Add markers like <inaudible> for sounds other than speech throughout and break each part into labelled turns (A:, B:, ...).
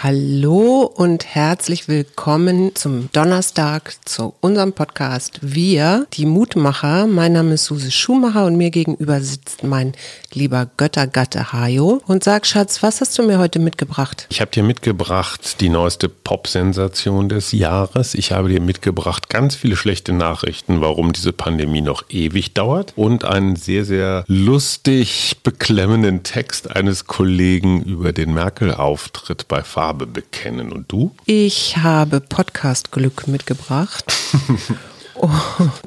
A: Hallo und herzlich willkommen zum Donnerstag zu unserem Podcast Wir, die Mutmacher. Mein Name ist Suse Schumacher und mir gegenüber sitzt mein lieber Göttergatte Hajo. Und sag, Schatz, was hast du mir heute mitgebracht?
B: Ich habe dir mitgebracht die neueste Pop-Sensation des Jahres. Ich habe dir mitgebracht ganz viele schlechte Nachrichten, warum diese Pandemie noch ewig dauert und einen sehr, sehr lustig beklemmenden Text eines Kollegen über den Merkel-Auftritt bei Farbe Farbe bekennen. Und du?
A: Ich habe Podcast-Glück mitgebracht. <laughs> Oh,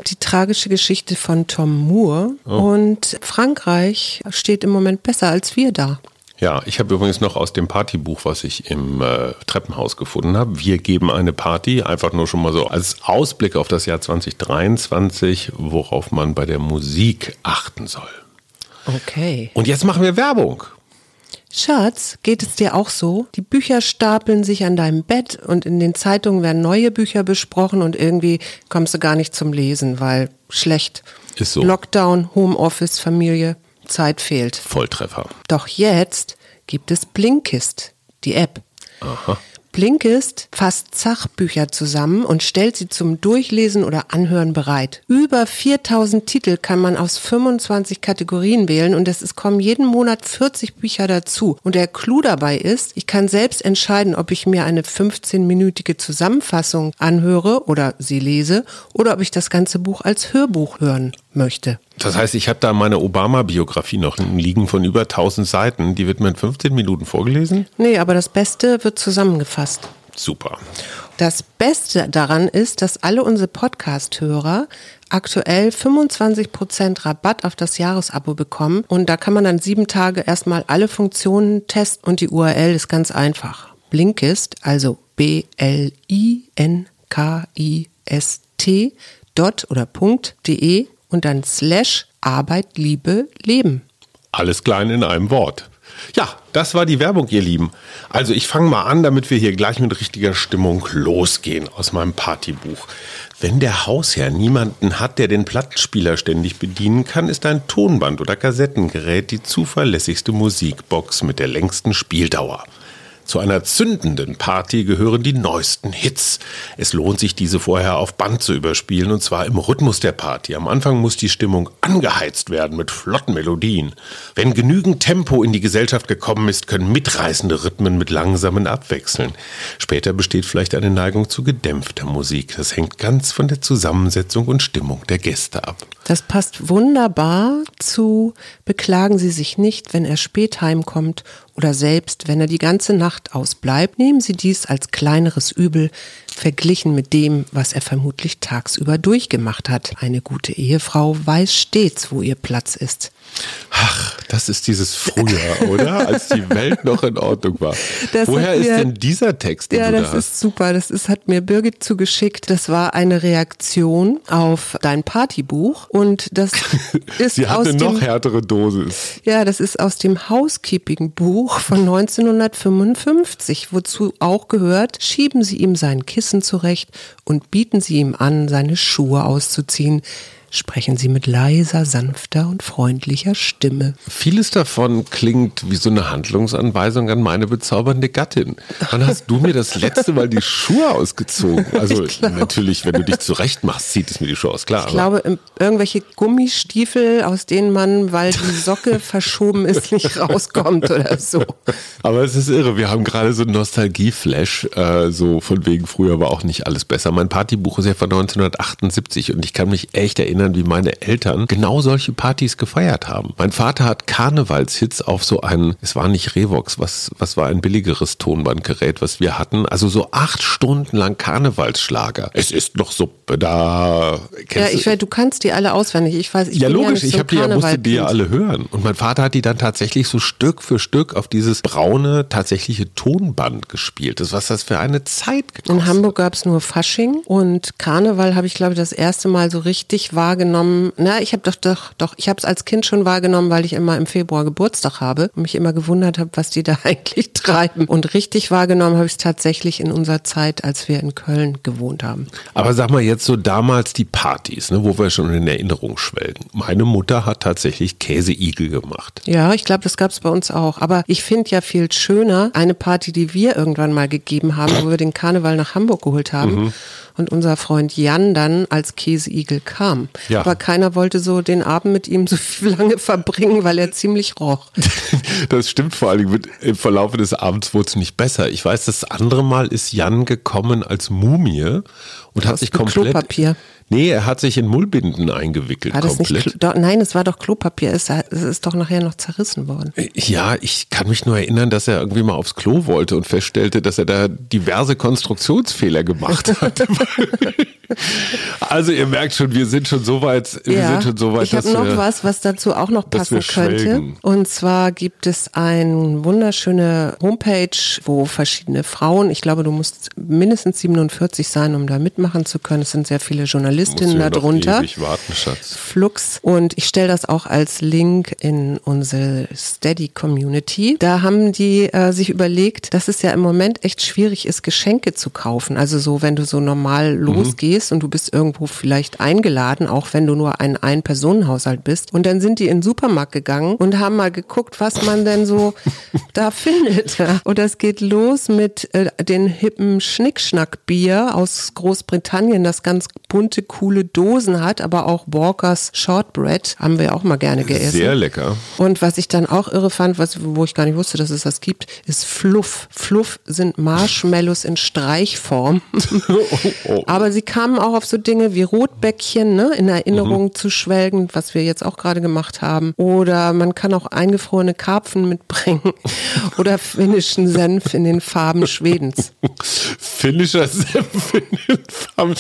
A: die tragische Geschichte von Tom Moore. Oh. Und Frankreich steht im Moment besser als wir da.
B: Ja, ich habe übrigens noch aus dem Partybuch, was ich im äh, Treppenhaus gefunden habe. Wir geben eine Party, einfach nur schon mal so als Ausblick auf das Jahr 2023, worauf man bei der Musik achten soll.
A: Okay.
B: Und jetzt machen wir Werbung.
A: Schatz, geht es dir auch so? Die Bücher stapeln sich an deinem Bett und in den Zeitungen werden neue Bücher besprochen und irgendwie kommst du gar nicht zum Lesen, weil schlecht.
B: Ist so.
A: Lockdown, Homeoffice, Familie, Zeit fehlt.
B: Volltreffer.
A: Doch jetzt gibt es Blinkist, die App.
B: Aha.
A: Blinkist fasst Sachbücher zusammen und stellt sie zum Durchlesen oder Anhören bereit. Über 4000 Titel kann man aus 25 Kategorien wählen und es kommen jeden Monat 40 Bücher dazu. Und der Clou dabei ist, ich kann selbst entscheiden, ob ich mir eine 15-minütige Zusammenfassung anhöre oder sie lese oder ob ich das ganze Buch als Hörbuch hören möchte.
B: Das heißt, ich habe da meine Obama-Biografie noch liegen von über 1000 Seiten. Die wird mir in 15 Minuten vorgelesen?
A: Nee, aber das Beste wird zusammengefasst.
B: Super.
A: Das Beste daran ist, dass alle unsere Podcast-Hörer aktuell 25% Rabatt auf das Jahresabo bekommen. Und da kann man dann sieben Tage erstmal alle Funktionen testen und die URL ist ganz einfach. Blinkist, also B-L-I-N-K-I-S-T dot oder Punkt.de und dann slash Arbeit, Liebe, Leben.
B: Alles klein in einem Wort. Ja, das war die Werbung, ihr Lieben. Also ich fange mal an, damit wir hier gleich mit richtiger Stimmung losgehen aus meinem Partybuch. Wenn der Hausherr niemanden hat, der den Plattenspieler ständig bedienen kann, ist ein Tonband oder Kassettengerät die zuverlässigste Musikbox mit der längsten Spieldauer. Zu einer zündenden Party gehören die neuesten Hits. Es lohnt sich, diese vorher auf Band zu überspielen, und zwar im Rhythmus der Party. Am Anfang muss die Stimmung angeheizt werden mit flotten Melodien. Wenn genügend Tempo in die Gesellschaft gekommen ist, können mitreißende Rhythmen mit langsamen abwechseln. Später besteht vielleicht eine Neigung zu gedämpfter Musik. Das hängt ganz von der Zusammensetzung und Stimmung der Gäste ab.
A: Das passt wunderbar zu Beklagen Sie sich nicht, wenn er spät heimkommt oder selbst, wenn er die ganze Nacht ausbleibt, nehmen Sie dies als kleineres Übel, verglichen mit dem, was er vermutlich tagsüber durchgemacht hat. Eine gute Ehefrau weiß stets, wo ihr Platz ist.
B: Ach, das ist dieses Frühjahr, <laughs> oder? Als die Welt noch in Ordnung war. Das Woher mir, ist denn dieser Text?
A: ja, das da ist super. Das ist, hat mir Birgit zugeschickt. Das war eine Reaktion auf dein Partybuch und das <laughs> ist
B: Sie
A: aus
B: eine
A: dem,
B: noch härtere Dosis.
A: Ja, das ist aus dem Housekeeping-Buch von 1955, wozu auch gehört, schieben Sie ihm sein Kissen zurecht und bieten Sie ihm an, seine Schuhe auszuziehen sprechen sie mit leiser, sanfter und freundlicher Stimme.
B: Vieles davon klingt wie so eine Handlungsanweisung an meine bezaubernde Gattin. Wann hast du mir das letzte Mal die Schuhe ausgezogen? <laughs> Also natürlich, wenn du dich zurecht machst, zieht es mir die Schuhe aus, klar.
A: Ich glaube, irgendwelche Gummistiefel, aus denen man, weil die Socke <laughs> verschoben ist, nicht rauskommt oder so.
B: Aber es ist irre, wir haben gerade so einen Nostalgie-Flash, äh, so von wegen früher war auch nicht alles besser. Mein Partybuch ist ja von 1978 und ich kann mich echt erinnern, erinnern, wie meine Eltern genau solche Partys gefeiert haben. Mein Vater hat Karnevalshits auf so einen, es war nicht Revox, was, was war ein billigeres Tonbandgerät, was wir hatten. Also so acht Stunden lang Karnevalsschlager. Es ist noch Suppe da.
A: Kennst ja, ich weiß, du kannst die alle auswendig. Ich weiß, ich
B: ja logisch, ja ich habe die ja musste die ja alle hören. Und mein Vater hat die dann tatsächlich so Stück für Stück auf dieses braune tatsächliche Tonband gespielt. Das was das für eine Zeit
A: gekostet. In Hamburg gab es nur Fasching und Karneval habe ich glaube ich das erste Mal so richtig wahr wahrgenommen. Na, ich habe doch, doch, doch, ich habe es als Kind schon wahrgenommen, weil ich immer im Februar Geburtstag habe und mich immer gewundert habe, was die da <laughs> eigentlich treiben. Und richtig wahrgenommen habe ich es tatsächlich in unserer Zeit, als wir in Köln gewohnt haben.
B: Aber sag mal jetzt so damals die Partys, ne, wo wir schon in Erinnerung schwelgen. Meine Mutter hat tatsächlich Käseigel gemacht.
A: Ja, ich glaube, das gab es bei uns auch. Aber ich finde ja viel schöner eine Party, die wir irgendwann mal gegeben haben, wo wir den Karneval nach Hamburg geholt haben. Mhm und unser Freund Jan dann als Käseigel kam. Ja. Aber keiner wollte so den Abend mit ihm so <laughs> lange verbringen, weil er ziemlich roch. <laughs>
B: Das stimmt vor allem. Mit, Im Verlauf des Abends wurde es nicht besser. Ich weiß, das andere Mal ist Jan gekommen als Mumie und hat sich komplett.
A: Klopapier.
B: Nee, er hat sich in Mullbinden eingewickelt.
A: War das komplett. Nicht, do, nein, es war doch Klopapier. Es, es, ist doch nachher noch zerrissen worden.
B: Äh, ja, ich kann mich nur erinnern, dass er irgendwie mal aufs Klo wollte und feststellte, dass er da diverse Konstruktionsfehler gemacht <laughs> hat. Also ihr merkt schon, wir sind schon so weit. Wir
A: ja,
B: sind schon so weit
A: ich habe noch wir, was, was dazu auch noch passen könnte. Und zwar gibt es eine wunderschöne Homepage, wo verschiedene Frauen, ich glaube, du musst mindestens 47 sein, um da mitmachen zu können. Es sind sehr viele Journalistinnen
B: ja
A: darunter.
B: Warten, Schatz.
A: Flux. Und ich stelle das auch als Link in unsere Steady Community. Da haben die äh, sich überlegt, dass es ja im Moment echt schwierig ist, Geschenke zu kaufen. Also so, wenn du so normal mhm. losgehst mhm. Und du bist irgendwo vielleicht eingeladen, auch wenn du nur ein Ein-Personen-Haushalt bist. Und dann sind die in den Supermarkt gegangen und haben mal geguckt, was man denn so <laughs> da findet. Und das geht los mit äh, den hippen Schnickschnack-Bier aus Großbritannien, das ganz bunte coole Dosen hat, aber auch Walkers Shortbread haben wir auch mal gerne gegessen.
B: Sehr lecker.
A: Und was ich dann auch irre fand, was, wo ich gar nicht wusste, dass es das gibt, ist Fluff. Fluff sind Marshmallows in Streichform. <laughs> oh, oh. Aber sie kamen auch auf so Dinge wie Rotbäckchen, ne, in Erinnerung mhm. zu schwelgen, was wir jetzt auch gerade gemacht haben. Oder man kann auch eingefrorene Karpfen mitbringen <laughs> oder finnischen Senf in den Farben Schwedens. <laughs>
B: Finnischer <laughs> Farben.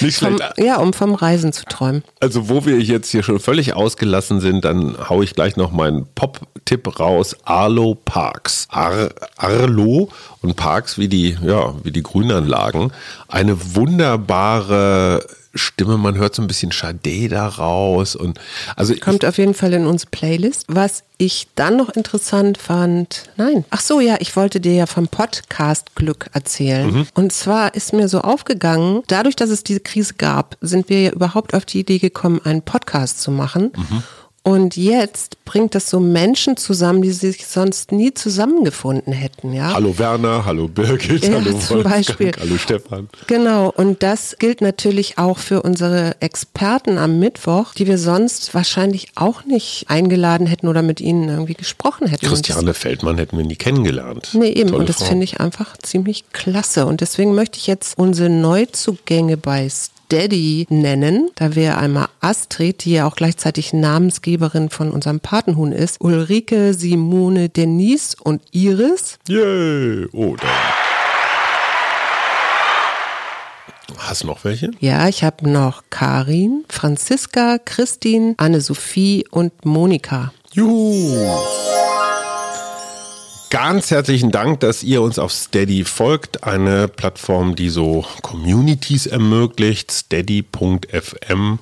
B: Nicht schlecht.
A: Ja, um vom Reisen zu träumen.
B: Also wo wir jetzt hier schon völlig ausgelassen sind, dann haue ich gleich noch meinen Pop-Tipp raus. Arlo Parks. Ar Arlo und Parks wie die, ja, wie die Grünanlagen. Eine wunderbare Stimme, man hört so ein bisschen Sade daraus und also
A: kommt auf jeden Fall in unsere Playlist. Was ich dann noch interessant fand, nein, ach so ja, ich wollte dir ja vom Podcast Glück erzählen. Mhm. Und zwar ist mir so aufgegangen, dadurch, dass es diese Krise gab, sind wir ja überhaupt auf die Idee gekommen, einen Podcast zu machen. Mhm. Und jetzt bringt das so Menschen zusammen, die sich sonst nie zusammengefunden hätten. Ja?
B: Hallo Werner, hallo Birgit, ja, hallo <laughs>
A: zum Beispiel.
B: hallo Stefan.
A: Genau, und das gilt natürlich auch für unsere Experten am Mittwoch, die wir sonst wahrscheinlich auch nicht eingeladen hätten oder mit ihnen irgendwie gesprochen hätten.
B: Christiane Feldmann hätten wir nie kennengelernt.
A: Nee, eben. Tolle und das finde ich einfach ziemlich klasse. Und deswegen möchte ich jetzt unsere Neuzugänge bei Daddy nennen. Da wäre einmal Astrid, die ja auch gleichzeitig Namensgeberin von unserem Patenhuhn ist, Ulrike, Simone, Denise und Iris.
B: Yay! Oh, da. Hast du noch welche?
A: Ja, ich habe noch Karin, Franziska, Christine, Anne-Sophie und Monika.
B: Juhu! Ganz herzlichen Dank, dass ihr uns auf Steady folgt, eine Plattform, die so Communities ermöglicht, steady.fm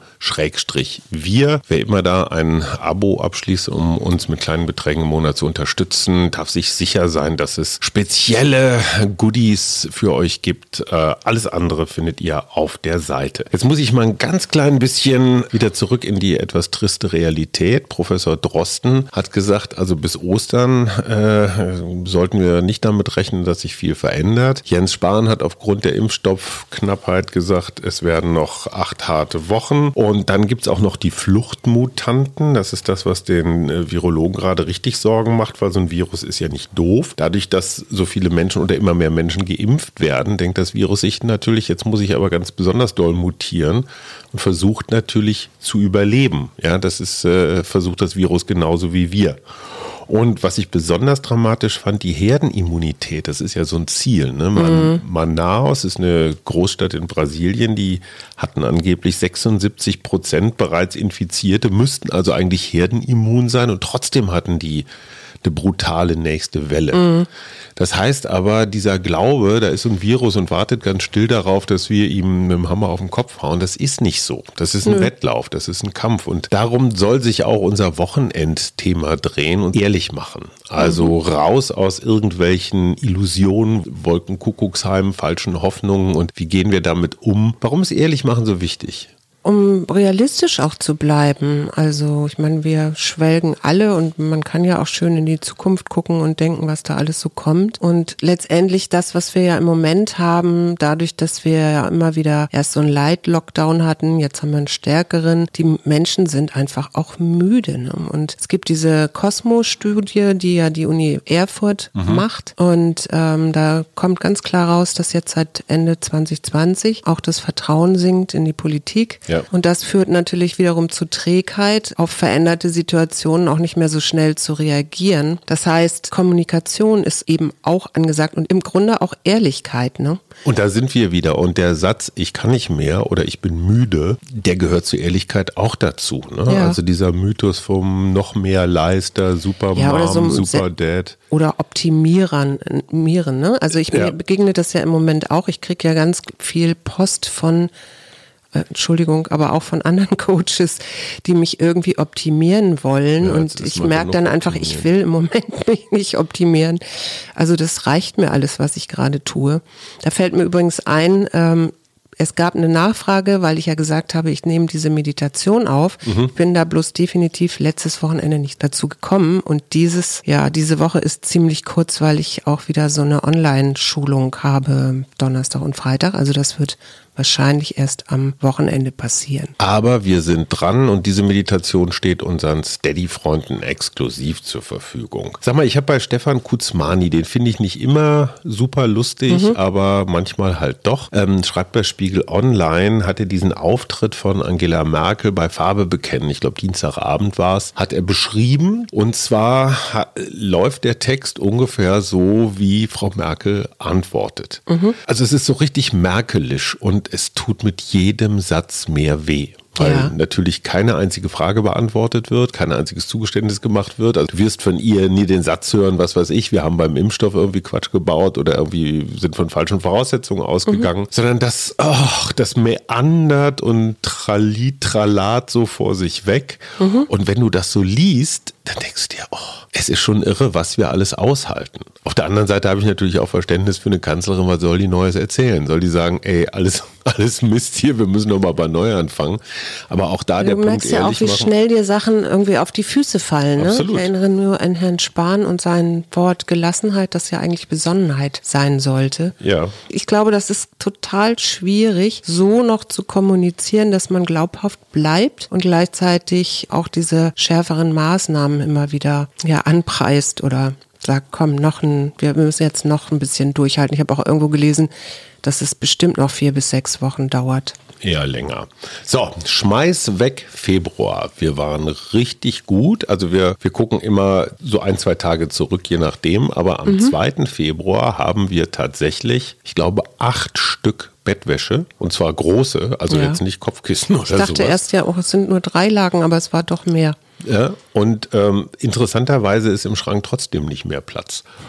B: wir. Wer immer da ein Abo abschließt, um uns mit kleinen Beträgen im Monat zu unterstützen, darf sich sicher sein, dass es spezielle Goodies für euch gibt. Äh, alles andere findet ihr auf der Seite. Jetzt muss ich mal ein ganz klein bisschen wieder zurück in die etwas triste Realität. Professor Drosten hat gesagt, also bis Ostern äh, sollten wir nicht damit rechnen, dass sich viel verändert. Jens Spahn hat aufgrund der Impfstoffknappheit gesagt, es werden noch acht harte Wochen. Und dann gibt es auch noch die Fluchtmutanten. Das ist das, was den äh, Virologen gerade richtig Sorgen macht, weil so ein Virus ist ja nicht doof. Dadurch, dass so viele Menschen oder immer mehr Menschen geimpft werden, denkt das Virus sich natürlich, jetzt muss ich aber ganz besonders doll mutieren und versucht natürlich zu überleben. Ja, das ist, äh, versucht das Virus genauso wie wir. Und was ich besonders dramatisch fand, die Herdenimmunität, das ist ja so ein Ziel. Ne? Man, mhm. Manaus ist eine Großstadt in Brasilien, die hatten angeblich 76 Prozent bereits Infizierte, müssten also eigentlich herdenimmun sein und trotzdem hatten die eine brutale nächste Welle. Mhm. Das heißt aber, dieser Glaube, da ist so ein Virus und wartet ganz still darauf, dass wir ihm mit dem Hammer auf den Kopf hauen, das ist nicht so. Das ist ein Nö. Wettlauf, das ist ein Kampf. Und darum soll sich auch unser Wochenendthema drehen und ehrlich machen. Also mhm. raus aus irgendwelchen Illusionen, Wolkenkuckucksheimen, falschen Hoffnungen und wie gehen wir damit um? Warum ist ehrlich machen so wichtig?
A: Um realistisch auch zu bleiben. Also ich meine, wir schwelgen alle und man kann ja auch schön in die Zukunft gucken und denken, was da alles so kommt. Und letztendlich das, was wir ja im Moment haben, dadurch, dass wir ja immer wieder erst so einen Light-Lockdown hatten, jetzt haben wir einen stärkeren, die Menschen sind einfach auch müde. Ne? Und es gibt diese Cosmo-Studie, die ja die Uni Erfurt mhm. macht. Und ähm, da kommt ganz klar raus, dass jetzt seit Ende 2020 auch das Vertrauen sinkt in die Politik. Ja. Ja. Und das führt natürlich wiederum zu Trägheit, auf veränderte Situationen auch nicht mehr so schnell zu reagieren. Das heißt, Kommunikation ist eben auch angesagt und im Grunde auch Ehrlichkeit. Ne?
B: Und da sind wir wieder. Und der Satz, ich kann nicht mehr oder ich bin müde, der gehört zur Ehrlichkeit auch dazu. Ne? Ja. Also dieser Mythos vom noch mehr Leister, Super ja, Mom, so Super Dad.
A: Oder Optimieren. Ne? Also ich ja. begegne das ja im Moment auch. Ich kriege ja ganz viel Post von Entschuldigung, aber auch von anderen <laughs> Coaches, die mich irgendwie optimieren wollen. Ja, und ich merke dann einfach, ich will im Moment <laughs> mich nicht optimieren. Also das reicht mir alles, was ich gerade tue. Da fällt mir übrigens ein, ähm, es gab eine Nachfrage, weil ich ja gesagt habe, ich nehme diese Meditation auf. Mhm. Ich bin da bloß definitiv letztes Wochenende nicht dazu gekommen. Und dieses, ja, diese Woche ist ziemlich kurz, weil ich auch wieder so eine Online-Schulung habe, Donnerstag und Freitag. Also das wird wahrscheinlich erst am Wochenende passieren.
B: Aber wir sind dran und diese Meditation steht unseren Steady-Freunden exklusiv zur Verfügung. Sag mal, ich habe bei Stefan Kuzmani, den finde ich nicht immer super lustig, mhm. aber manchmal halt doch. Ähm, schreibt bei Spiegel Online, hat er diesen Auftritt von Angela Merkel bei Farbe bekennen, ich glaube Dienstagabend war es, hat er beschrieben. Und zwar läuft der Text ungefähr so, wie Frau Merkel antwortet. Mhm. Also es ist so richtig merkelisch und und es tut mit jedem Satz mehr weh weil ja. natürlich keine einzige Frage beantwortet wird, kein einziges Zugeständnis gemacht wird. Also du wirst von ihr nie den Satz hören, was weiß ich, wir haben beim Impfstoff irgendwie Quatsch gebaut oder irgendwie sind von falschen Voraussetzungen ausgegangen, mhm. sondern das, oh, das meandert und tralitralat so vor sich weg. Mhm. Und wenn du das so liest, dann denkst du dir, oh, es ist schon irre, was wir alles aushalten. Auf der anderen Seite habe ich natürlich auch Verständnis für eine Kanzlerin, was soll die Neues erzählen? Soll die sagen, ey, alles, <laughs> alles Mist hier, wir müssen nochmal bei neu anfangen. Aber auch da du der Punkt, Du merkst
A: ja auch, wie
B: machen.
A: schnell dir Sachen irgendwie auf die Füße fallen. Ne? Ich erinnere nur an Herrn Spahn und sein Wort Gelassenheit, das ja eigentlich Besonnenheit sein sollte.
B: Ja.
A: Ich glaube, das ist total schwierig, so noch zu kommunizieren, dass man glaubhaft bleibt und gleichzeitig auch diese schärferen Maßnahmen immer wieder ja, anpreist oder sagt, komm, noch ein, wir müssen jetzt noch ein bisschen durchhalten. Ich habe auch irgendwo gelesen, dass es bestimmt noch vier bis sechs Wochen dauert
B: eher länger. So, schmeiß weg Februar. Wir waren richtig gut. Also wir, wir gucken immer so ein, zwei Tage zurück, je nachdem. Aber am mhm. 2. Februar haben wir tatsächlich, ich glaube, acht Stück Bettwäsche und zwar große, also ja. jetzt nicht Kopfkissen oder so.
A: Ich dachte
B: sowas.
A: erst ja, oh, es sind nur drei Lagen, aber es war doch mehr.
B: Ja, und ähm, interessanterweise ist im Schrank trotzdem nicht mehr Platz. <laughs>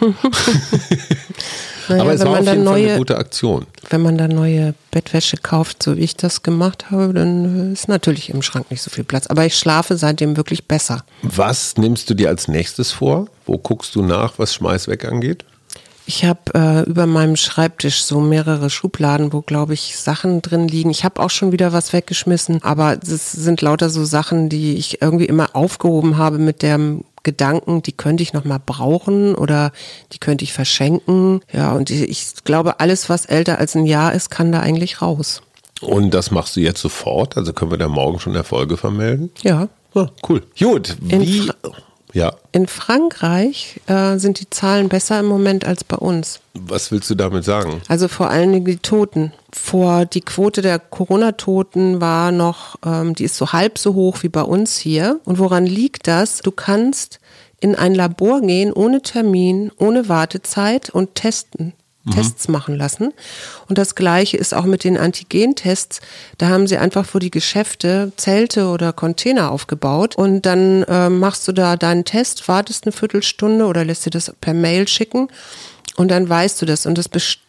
B: naja, Aber es war auf jeden neue, Fall eine gute Aktion.
A: Wenn man da neue Bettwäsche kauft, so wie ich das gemacht habe, dann ist natürlich im Schrank nicht so viel Platz. Aber ich schlafe seitdem wirklich besser.
B: Was nimmst du dir als nächstes vor? Wo guckst du nach, was Schmeiß weg angeht?
A: Ich habe äh, über meinem Schreibtisch so mehrere Schubladen, wo, glaube ich, Sachen drin liegen. Ich habe auch schon wieder was weggeschmissen, aber es sind lauter so Sachen, die ich irgendwie immer aufgehoben habe mit dem Gedanken, die könnte ich noch mal brauchen oder die könnte ich verschenken. Ja, und ich glaube, alles, was älter als ein Jahr ist, kann da eigentlich raus.
B: Und das machst du jetzt sofort? Also können wir da morgen schon Erfolge vermelden?
A: Ja.
B: Ah, cool. Gut. Wie? Ja.
A: In Frankreich äh, sind die Zahlen besser im Moment als bei uns.
B: Was willst du damit sagen?
A: Also vor allen Dingen die Toten. Vor die Quote der Corona-Toten war noch, ähm, die ist so halb so hoch wie bei uns hier. Und woran liegt das? Du kannst in ein Labor gehen ohne Termin, ohne Wartezeit und testen. Tests machen lassen. Und das Gleiche ist auch mit den Antigentests. Da haben sie einfach vor die Geschäfte Zelte oder Container aufgebaut und dann äh, machst du da deinen Test, wartest eine Viertelstunde oder lässt dir das per Mail schicken und dann weißt du das. Und das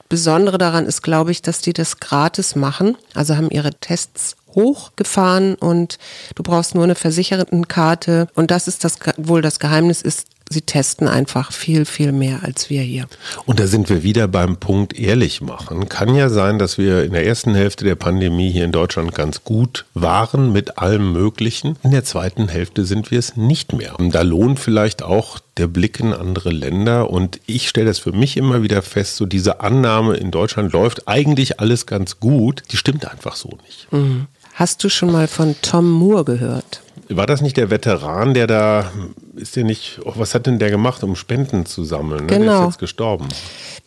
A: Besondere daran ist, glaube ich, dass die das gratis machen. Also haben ihre Tests hochgefahren und du brauchst nur eine Versichertenkarte. Und das ist das wohl das Geheimnis ist, sie testen einfach viel, viel mehr als wir hier.
B: Und da sind wir wieder beim Punkt ehrlich machen. Kann ja sein, dass wir in der ersten Hälfte der Pandemie hier in Deutschland ganz gut waren mit allem Möglichen. In der zweiten Hälfte sind wir es nicht mehr. Da lohnt vielleicht auch der Blick in andere Länder. Und ich stelle das für mich immer wieder fest, so diese Annahme in Deutschland läuft eigentlich alles ganz gut, die stimmt einfach so nicht.
A: Mhm. Hast du schon mal von Tom Moore gehört?
B: War das nicht der Veteran, der da, ist der nicht, oh, was hat denn der gemacht, um Spenden zu sammeln? Ne?
A: Genau.
B: Der ist jetzt gestorben.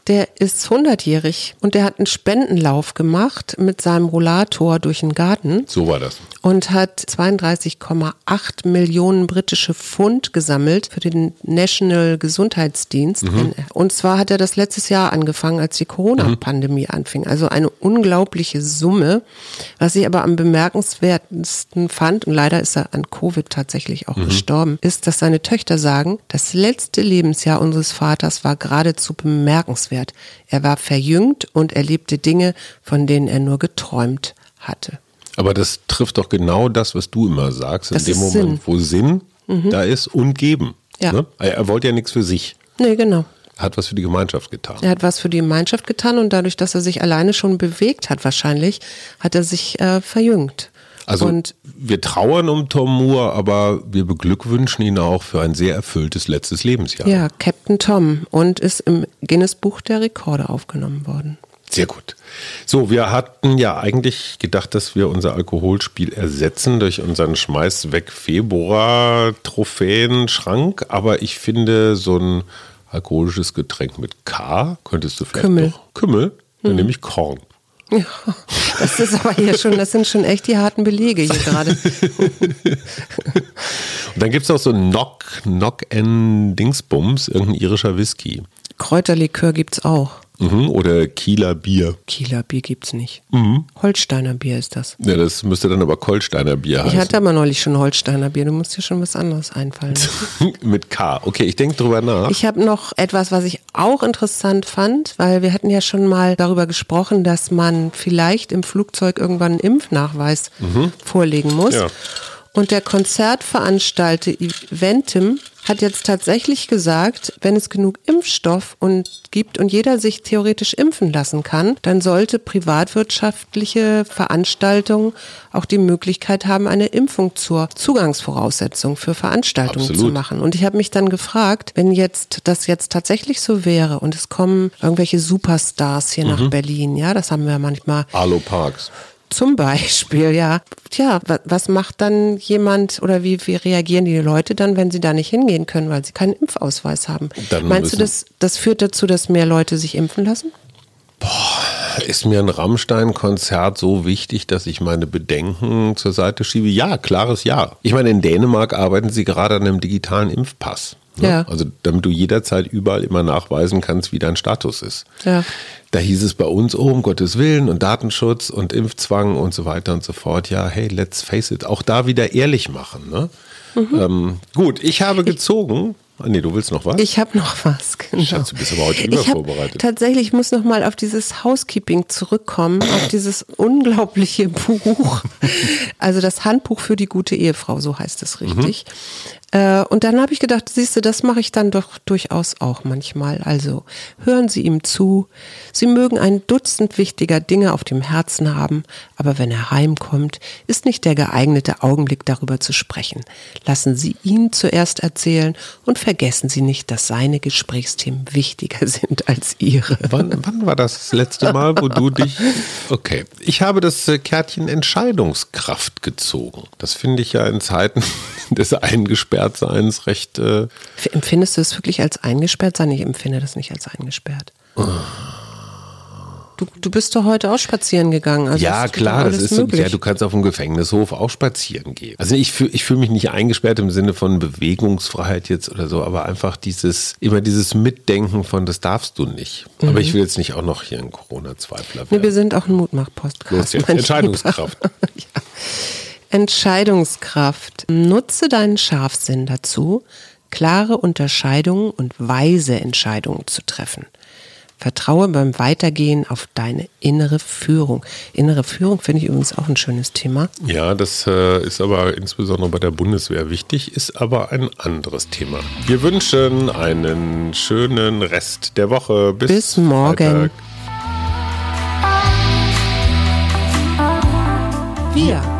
A: Der ist 100-jährig und der hat einen Spendenlauf gemacht mit seinem Rollator durch den Garten.
B: So war das.
A: Und hat 32,8 Millionen britische Pfund gesammelt für den National Gesundheitsdienst. Mhm. Und zwar hat er das letztes Jahr angefangen, als die Corona-Pandemie mhm. anfing. Also eine unglaubliche Summe. Was ich aber am bemerkenswertesten fand, und leider ist er an Covid tatsächlich auch mhm. gestorben, ist, dass seine Töchter sagen, das letzte Lebensjahr unseres Vaters war geradezu bemerkenswert. Er war verjüngt und erlebte Dinge, von denen er nur geträumt hatte.
B: Aber das trifft doch genau das, was du immer sagst,
A: das
B: in dem Moment, Sinn. wo Sinn mhm. da ist und geben.
A: Ja.
B: Ne? Er wollte ja nichts für sich.
A: Nee, genau.
B: Er hat was für die Gemeinschaft getan.
A: Er hat was für die Gemeinschaft getan und dadurch, dass er sich alleine schon bewegt hat, wahrscheinlich, hat er sich äh, verjüngt.
B: Also und wir trauern um Tom Moore, aber wir beglückwünschen ihn auch für ein sehr erfülltes letztes Lebensjahr.
A: Ja, Captain Tom und ist im Guinness Buch der Rekorde aufgenommen worden.
B: Sehr gut. So, wir hatten ja eigentlich gedacht, dass wir unser Alkoholspiel ersetzen durch unseren Schmeiß weg Februar Trophäenschrank, aber ich finde so ein alkoholisches Getränk mit K könntest du vielleicht
A: Kümmel.
B: Noch, Kümmel, dann mhm. nehme ich Korn.
A: Ja, das ist aber hier schon, das sind schon echt die harten Belege hier gerade. <laughs> Und
B: dann gibt es auch so Knock, Knock and Dingsbums, irgendein irischer Whisky.
A: Kräuterlikör gibt es auch.
B: Mhm, oder Kieler Bier.
A: Kieler Bier gibt es nicht. Mhm. Holsteiner Bier ist das.
B: Ja, das müsste dann aber Kolsteiner Bier heißen.
A: Ich hatte aber neulich schon Holsteiner Bier. Du musst dir schon was anderes einfallen. <laughs>
B: Mit K. Okay, ich denke drüber nach.
A: Ich habe noch etwas, was ich auch interessant fand, weil wir hatten ja schon mal darüber gesprochen, dass man vielleicht im Flugzeug irgendwann einen Impfnachweis mhm. vorlegen muss. Ja. Und der Konzertveranstalter Eventim hat jetzt tatsächlich gesagt, wenn es genug Impfstoff und gibt und jeder sich theoretisch impfen lassen kann, dann sollte privatwirtschaftliche Veranstaltungen auch die Möglichkeit haben, eine Impfung zur Zugangsvoraussetzung für Veranstaltungen Absolut. zu machen. Und ich habe mich dann gefragt, wenn jetzt das jetzt tatsächlich so wäre und es kommen irgendwelche Superstars hier mhm. nach Berlin, ja, das haben wir manchmal.
B: Alo Parks.
A: Zum Beispiel, ja. Tja, was macht dann jemand oder wie, wie reagieren die Leute dann, wenn sie da nicht hingehen können, weil sie keinen Impfausweis haben? Dann Meinst du, das, das führt dazu, dass mehr Leute sich impfen lassen?
B: Boah, ist mir ein Rammstein-Konzert so wichtig, dass ich meine Bedenken zur Seite schiebe? Ja, klares Ja. Ich meine, in Dänemark arbeiten sie gerade an einem digitalen Impfpass. Ne? Ja. Also damit du jederzeit überall immer nachweisen kannst, wie dein Status ist.
A: Ja.
B: Da hieß es bei uns, oh, um Gottes Willen und Datenschutz und Impfzwang und so weiter und so fort. Ja, hey, let's face it, auch da wieder ehrlich machen. Ne? Mhm. Ähm, gut, ich habe gezogen. Ah, nee, du willst noch was?
A: Ich habe noch was,
B: genau. Schatz, du bist aber heute übervorbereitet.
A: Tatsächlich, ich muss noch mal auf dieses Housekeeping zurückkommen, auf dieses unglaubliche Buch. <laughs> Also das Handbuch für die gute Ehefrau, so heißt es richtig. Mhm. Äh, und dann habe ich gedacht, siehst du, das mache ich dann doch durchaus auch manchmal. Also hören Sie ihm zu. Sie mögen ein Dutzend wichtiger Dinge auf dem Herzen haben, aber wenn er heimkommt, ist nicht der geeignete Augenblick darüber zu sprechen. Lassen Sie ihn zuerst erzählen und vergessen Sie nicht, dass seine Gesprächsthemen wichtiger <laughs> sind als Ihre.
B: Wann, wann war das letzte Mal, wo du dich... <laughs> Okay, ich habe das äh, Kärtchen Entscheidungskraft gezogen. Das finde ich ja in Zeiten <laughs> des eingesperrten Eingesperrtseins recht. Äh
A: Empfindest du es wirklich als eingesperrt sein? Ich empfinde das nicht als eingesperrt. Du, du bist doch heute auch spazieren gegangen. Also
B: ja, klar, das ist
A: möglich.
B: ja, du kannst auf dem Gefängnishof auch spazieren gehen. Also ich fühle ich fühl mich nicht eingesperrt im Sinne von Bewegungsfreiheit jetzt oder so, aber einfach dieses, immer dieses Mitdenken von, das darfst du nicht. Aber ich will jetzt nicht auch noch hier ein Corona-Zweifler
A: Mhm. Nee, wir
B: werden.
A: sind auch ein Mutmach-Podcast.
B: Entscheidungskraft. <laughs>
A: Ja. Entscheidungskraft. Nutze deinen Scharfsinn dazu, klare Unterscheidungen und weise Entscheidungen zu treffen. Vertraue beim Weitergehen auf deine innere Führung. Innere Führung finde ich übrigens auch ein schönes Thema.
B: Ja, das äh, ist aber insbesondere bei der Bundeswehr wichtig, ist aber ein anderes Thema. Wir wünschen einen schönen Rest der Woche. Bis,
A: Bis morgen.
B: Freitag.
A: Wir,